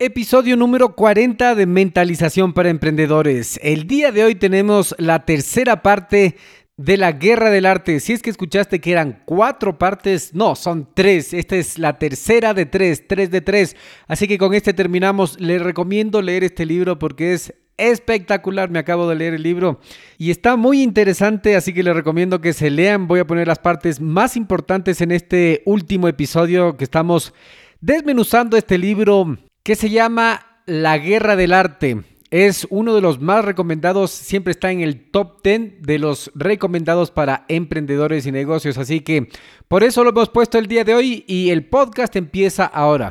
Episodio número 40 de Mentalización para Emprendedores. El día de hoy tenemos la tercera parte de la Guerra del Arte. Si es que escuchaste que eran cuatro partes, no, son tres. Esta es la tercera de tres, tres de tres. Así que con este terminamos. Les recomiendo leer este libro porque es espectacular. Me acabo de leer el libro y está muy interesante, así que les recomiendo que se lean. Voy a poner las partes más importantes en este último episodio que estamos desmenuzando este libro que se llama La Guerra del Arte. Es uno de los más recomendados, siempre está en el top 10 de los recomendados para emprendedores y negocios. Así que por eso lo hemos puesto el día de hoy y el podcast empieza ahora.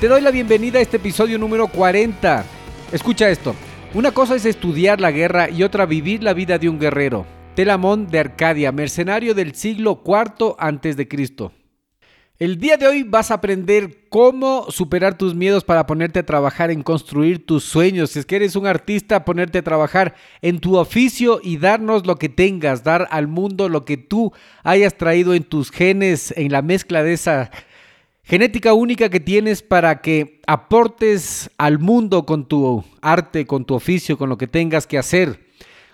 Te doy la bienvenida a este episodio número 40. Escucha esto. Una cosa es estudiar la guerra y otra vivir la vida de un guerrero. Telamón de Arcadia, mercenario del siglo IV Cristo. El día de hoy vas a aprender cómo superar tus miedos para ponerte a trabajar en construir tus sueños. Si es que eres un artista, ponerte a trabajar en tu oficio y darnos lo que tengas, dar al mundo lo que tú hayas traído en tus genes, en la mezcla de esa Genética única que tienes para que aportes al mundo con tu arte, con tu oficio, con lo que tengas que hacer.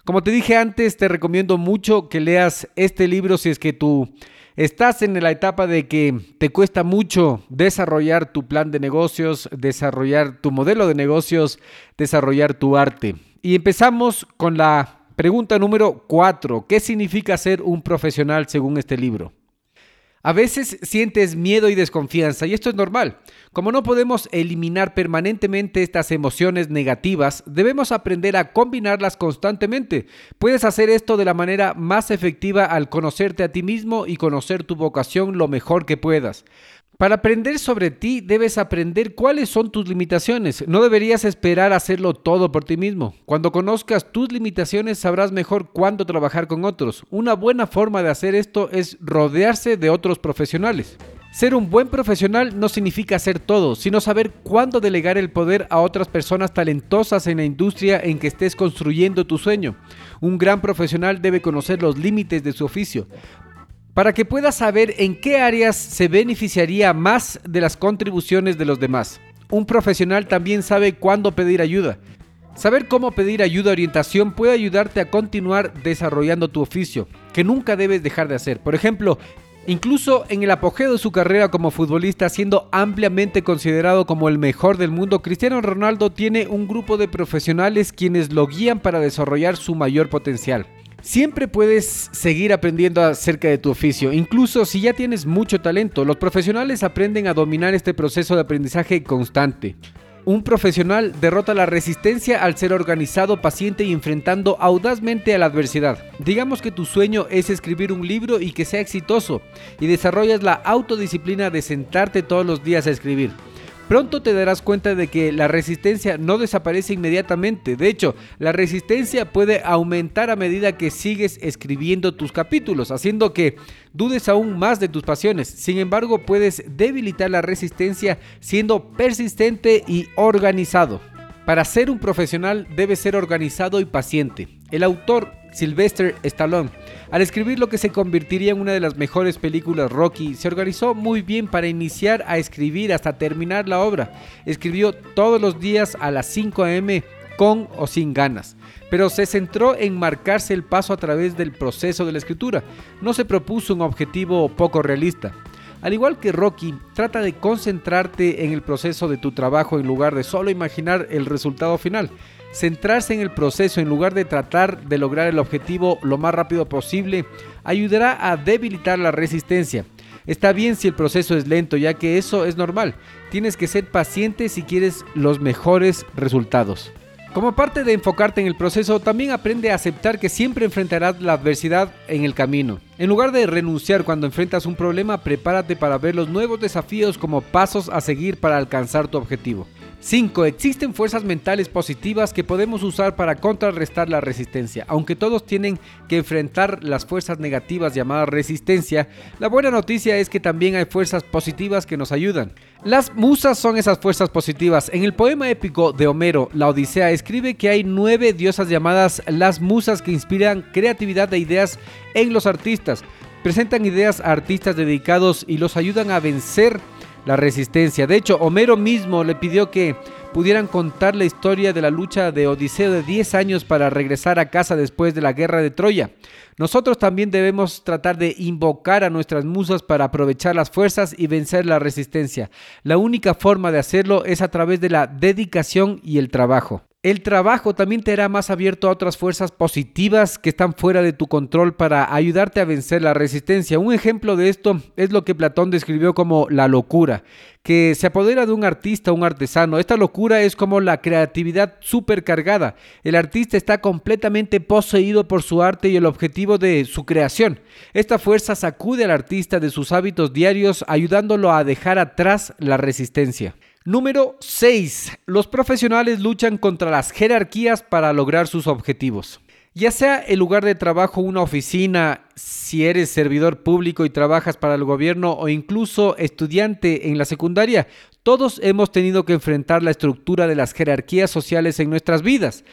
Como te dije antes, te recomiendo mucho que leas este libro si es que tú estás en la etapa de que te cuesta mucho desarrollar tu plan de negocios, desarrollar tu modelo de negocios, desarrollar tu arte. Y empezamos con la pregunta número 4. ¿Qué significa ser un profesional según este libro? A veces sientes miedo y desconfianza y esto es normal. Como no podemos eliminar permanentemente estas emociones negativas, debemos aprender a combinarlas constantemente. Puedes hacer esto de la manera más efectiva al conocerte a ti mismo y conocer tu vocación lo mejor que puedas. Para aprender sobre ti debes aprender cuáles son tus limitaciones. No deberías esperar hacerlo todo por ti mismo. Cuando conozcas tus limitaciones sabrás mejor cuándo trabajar con otros. Una buena forma de hacer esto es rodearse de otros profesionales. Ser un buen profesional no significa hacer todo, sino saber cuándo delegar el poder a otras personas talentosas en la industria en que estés construyendo tu sueño. Un gran profesional debe conocer los límites de su oficio para que puedas saber en qué áreas se beneficiaría más de las contribuciones de los demás. Un profesional también sabe cuándo pedir ayuda. Saber cómo pedir ayuda o orientación puede ayudarte a continuar desarrollando tu oficio, que nunca debes dejar de hacer. Por ejemplo, Incluso en el apogeo de su carrera como futbolista, siendo ampliamente considerado como el mejor del mundo, Cristiano Ronaldo tiene un grupo de profesionales quienes lo guían para desarrollar su mayor potencial. Siempre puedes seguir aprendiendo acerca de tu oficio, incluso si ya tienes mucho talento. Los profesionales aprenden a dominar este proceso de aprendizaje constante. Un profesional derrota la resistencia al ser organizado, paciente y enfrentando audazmente a la adversidad. Digamos que tu sueño es escribir un libro y que sea exitoso, y desarrollas la autodisciplina de sentarte todos los días a escribir. Pronto te darás cuenta de que la resistencia no desaparece inmediatamente. De hecho, la resistencia puede aumentar a medida que sigues escribiendo tus capítulos, haciendo que dudes aún más de tus pasiones. Sin embargo, puedes debilitar la resistencia siendo persistente y organizado. Para ser un profesional debes ser organizado y paciente. El autor Sylvester Stallone. Al escribir lo que se convertiría en una de las mejores películas Rocky, se organizó muy bien para iniciar a escribir hasta terminar la obra. Escribió todos los días a las 5 am con o sin ganas, pero se centró en marcarse el paso a través del proceso de la escritura. No se propuso un objetivo poco realista. Al igual que Rocky, trata de concentrarte en el proceso de tu trabajo en lugar de solo imaginar el resultado final. Centrarse en el proceso en lugar de tratar de lograr el objetivo lo más rápido posible ayudará a debilitar la resistencia. Está bien si el proceso es lento, ya que eso es normal. Tienes que ser paciente si quieres los mejores resultados. Como parte de enfocarte en el proceso, también aprende a aceptar que siempre enfrentarás la adversidad en el camino. En lugar de renunciar cuando enfrentas un problema, prepárate para ver los nuevos desafíos como pasos a seguir para alcanzar tu objetivo. 5. Existen fuerzas mentales positivas que podemos usar para contrarrestar la resistencia. Aunque todos tienen que enfrentar las fuerzas negativas llamadas resistencia, la buena noticia es que también hay fuerzas positivas que nos ayudan. Las musas son esas fuerzas positivas. En el poema épico de Homero, La Odisea, escribe que hay nueve diosas llamadas las musas que inspiran creatividad e ideas en los artistas. Presentan ideas a artistas dedicados y los ayudan a vencer la resistencia. De hecho, Homero mismo le pidió que pudieran contar la historia de la lucha de Odiseo de 10 años para regresar a casa después de la guerra de Troya. Nosotros también debemos tratar de invocar a nuestras musas para aprovechar las fuerzas y vencer la resistencia. La única forma de hacerlo es a través de la dedicación y el trabajo. El trabajo también te hará más abierto a otras fuerzas positivas que están fuera de tu control para ayudarte a vencer la resistencia. Un ejemplo de esto es lo que Platón describió como la locura, que se apodera de un artista un artesano. Esta locura es como la creatividad supercargada. El artista está completamente poseído por su arte y el objetivo de su creación. Esta fuerza sacude al artista de sus hábitos diarios, ayudándolo a dejar atrás la resistencia. Número 6. Los profesionales luchan contra las jerarquías para lograr sus objetivos. Ya sea el lugar de trabajo, una oficina, si eres servidor público y trabajas para el gobierno o incluso estudiante en la secundaria, todos hemos tenido que enfrentar la estructura de las jerarquías sociales en nuestras vidas.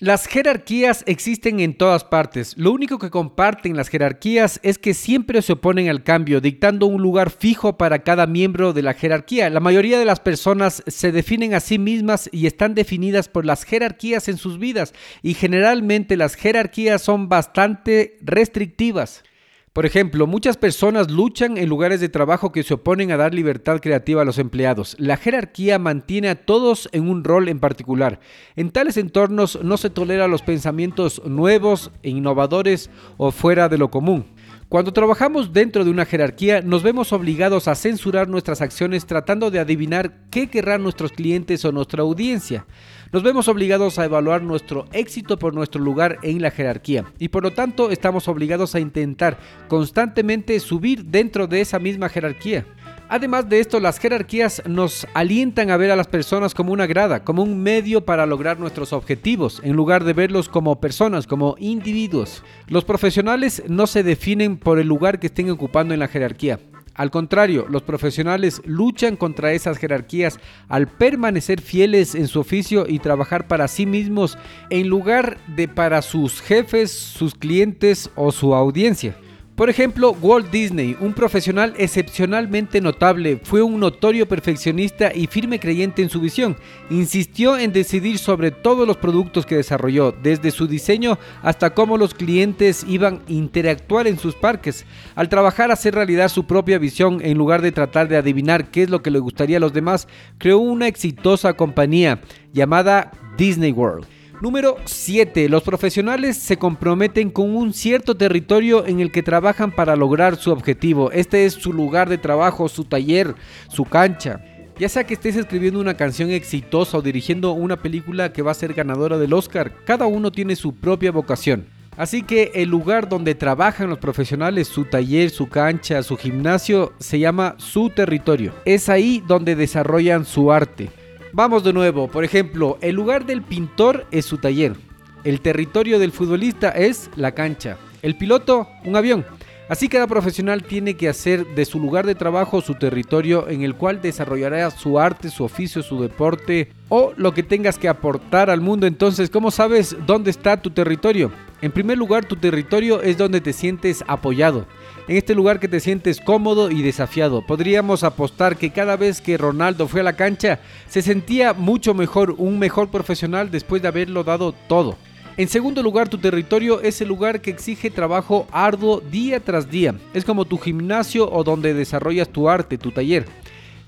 Las jerarquías existen en todas partes. Lo único que comparten las jerarquías es que siempre se oponen al cambio, dictando un lugar fijo para cada miembro de la jerarquía. La mayoría de las personas se definen a sí mismas y están definidas por las jerarquías en sus vidas y generalmente las jerarquías son bastante restrictivas. Por ejemplo, muchas personas luchan en lugares de trabajo que se oponen a dar libertad creativa a los empleados. La jerarquía mantiene a todos en un rol en particular. En tales entornos no se tolera los pensamientos nuevos e innovadores o fuera de lo común. Cuando trabajamos dentro de una jerarquía, nos vemos obligados a censurar nuestras acciones tratando de adivinar qué querrán nuestros clientes o nuestra audiencia. Nos vemos obligados a evaluar nuestro éxito por nuestro lugar en la jerarquía y por lo tanto estamos obligados a intentar constantemente subir dentro de esa misma jerarquía. Además de esto, las jerarquías nos alientan a ver a las personas como una grada, como un medio para lograr nuestros objetivos, en lugar de verlos como personas, como individuos. Los profesionales no se definen por el lugar que estén ocupando en la jerarquía. Al contrario, los profesionales luchan contra esas jerarquías al permanecer fieles en su oficio y trabajar para sí mismos en lugar de para sus jefes, sus clientes o su audiencia. Por ejemplo, Walt Disney, un profesional excepcionalmente notable, fue un notorio perfeccionista y firme creyente en su visión. Insistió en decidir sobre todos los productos que desarrolló, desde su diseño hasta cómo los clientes iban a interactuar en sus parques. Al trabajar a hacer realidad su propia visión en lugar de tratar de adivinar qué es lo que le gustaría a los demás, creó una exitosa compañía llamada Disney World. Número 7. Los profesionales se comprometen con un cierto territorio en el que trabajan para lograr su objetivo. Este es su lugar de trabajo, su taller, su cancha. Ya sea que estés escribiendo una canción exitosa o dirigiendo una película que va a ser ganadora del Oscar, cada uno tiene su propia vocación. Así que el lugar donde trabajan los profesionales, su taller, su cancha, su gimnasio, se llama su territorio. Es ahí donde desarrollan su arte. Vamos de nuevo, por ejemplo, el lugar del pintor es su taller, el territorio del futbolista es la cancha, el piloto un avión. Así cada profesional tiene que hacer de su lugar de trabajo su territorio en el cual desarrollará su arte, su oficio, su deporte o lo que tengas que aportar al mundo. Entonces, ¿cómo sabes dónde está tu territorio? En primer lugar, tu territorio es donde te sientes apoyado. En este lugar que te sientes cómodo y desafiado. Podríamos apostar que cada vez que Ronaldo fue a la cancha, se sentía mucho mejor, un mejor profesional después de haberlo dado todo. En segundo lugar, tu territorio es el lugar que exige trabajo arduo día tras día. Es como tu gimnasio o donde desarrollas tu arte, tu taller.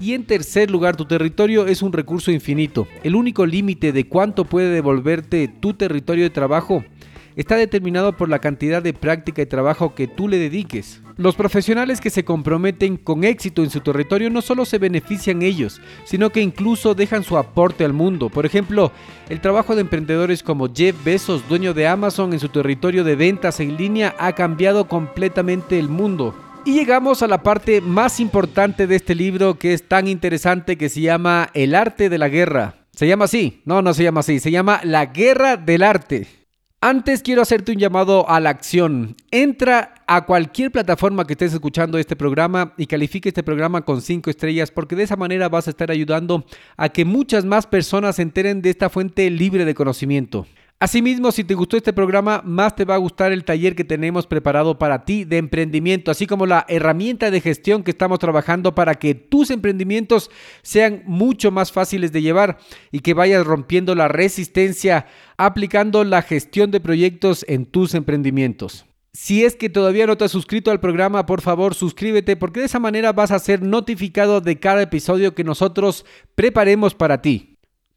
Y en tercer lugar, tu territorio es un recurso infinito. El único límite de cuánto puede devolverte tu territorio de trabajo está determinado por la cantidad de práctica y trabajo que tú le dediques. Los profesionales que se comprometen con éxito en su territorio no solo se benefician ellos, sino que incluso dejan su aporte al mundo. Por ejemplo, el trabajo de emprendedores como Jeff Bezos, dueño de Amazon en su territorio de ventas en línea, ha cambiado completamente el mundo. Y llegamos a la parte más importante de este libro que es tan interesante que se llama El arte de la guerra. ¿Se llama así? No, no se llama así, se llama La guerra del arte. Antes quiero hacerte un llamado a la acción. Entra a cualquier plataforma que estés escuchando este programa y califique este programa con 5 estrellas porque de esa manera vas a estar ayudando a que muchas más personas se enteren de esta fuente libre de conocimiento. Asimismo, si te gustó este programa, más te va a gustar el taller que tenemos preparado para ti de emprendimiento, así como la herramienta de gestión que estamos trabajando para que tus emprendimientos sean mucho más fáciles de llevar y que vayas rompiendo la resistencia aplicando la gestión de proyectos en tus emprendimientos. Si es que todavía no te has suscrito al programa, por favor suscríbete porque de esa manera vas a ser notificado de cada episodio que nosotros preparemos para ti.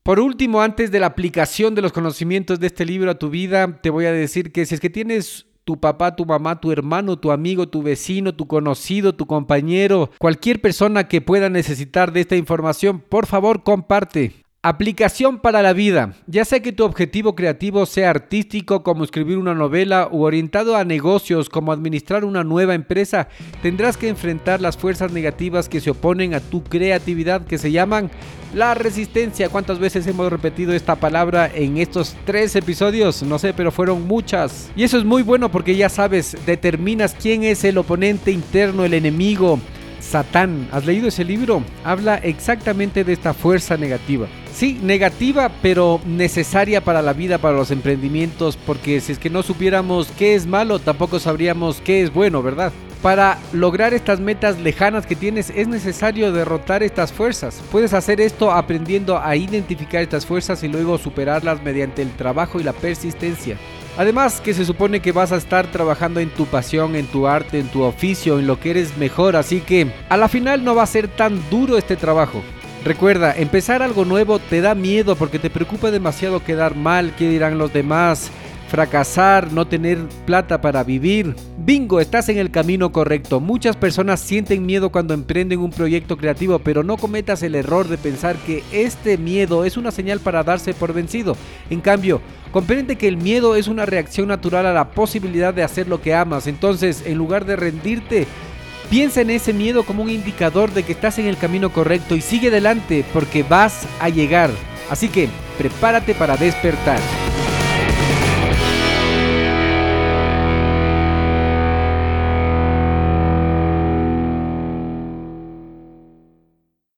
Por último, antes de la aplicación de los conocimientos de este libro a tu vida, te voy a decir que si es que tienes tu papá, tu mamá, tu hermano, tu amigo, tu vecino, tu conocido, tu compañero, cualquier persona que pueda necesitar de esta información, por favor comparte. Aplicación para la vida. Ya sea que tu objetivo creativo sea artístico como escribir una novela o orientado a negocios como administrar una nueva empresa, tendrás que enfrentar las fuerzas negativas que se oponen a tu creatividad que se llaman la resistencia. ¿Cuántas veces hemos repetido esta palabra en estos tres episodios? No sé, pero fueron muchas. Y eso es muy bueno porque ya sabes, determinas quién es el oponente interno, el enemigo. Satán. ¿Has leído ese libro? Habla exactamente de esta fuerza negativa. Sí, negativa, pero necesaria para la vida, para los emprendimientos, porque si es que no supiéramos qué es malo, tampoco sabríamos qué es bueno, ¿verdad? Para lograr estas metas lejanas que tienes es necesario derrotar estas fuerzas. Puedes hacer esto aprendiendo a identificar estas fuerzas y luego superarlas mediante el trabajo y la persistencia. Además que se supone que vas a estar trabajando en tu pasión, en tu arte, en tu oficio, en lo que eres mejor, así que a la final no va a ser tan duro este trabajo. Recuerda, empezar algo nuevo te da miedo porque te preocupa demasiado quedar mal, qué dirán los demás, fracasar, no tener plata para vivir. Bingo, estás en el camino correcto. Muchas personas sienten miedo cuando emprenden un proyecto creativo, pero no cometas el error de pensar que este miedo es una señal para darse por vencido. En cambio, comprende que el miedo es una reacción natural a la posibilidad de hacer lo que amas. Entonces, en lugar de rendirte, Piensa en ese miedo como un indicador de que estás en el camino correcto y sigue adelante porque vas a llegar. Así que prepárate para despertar.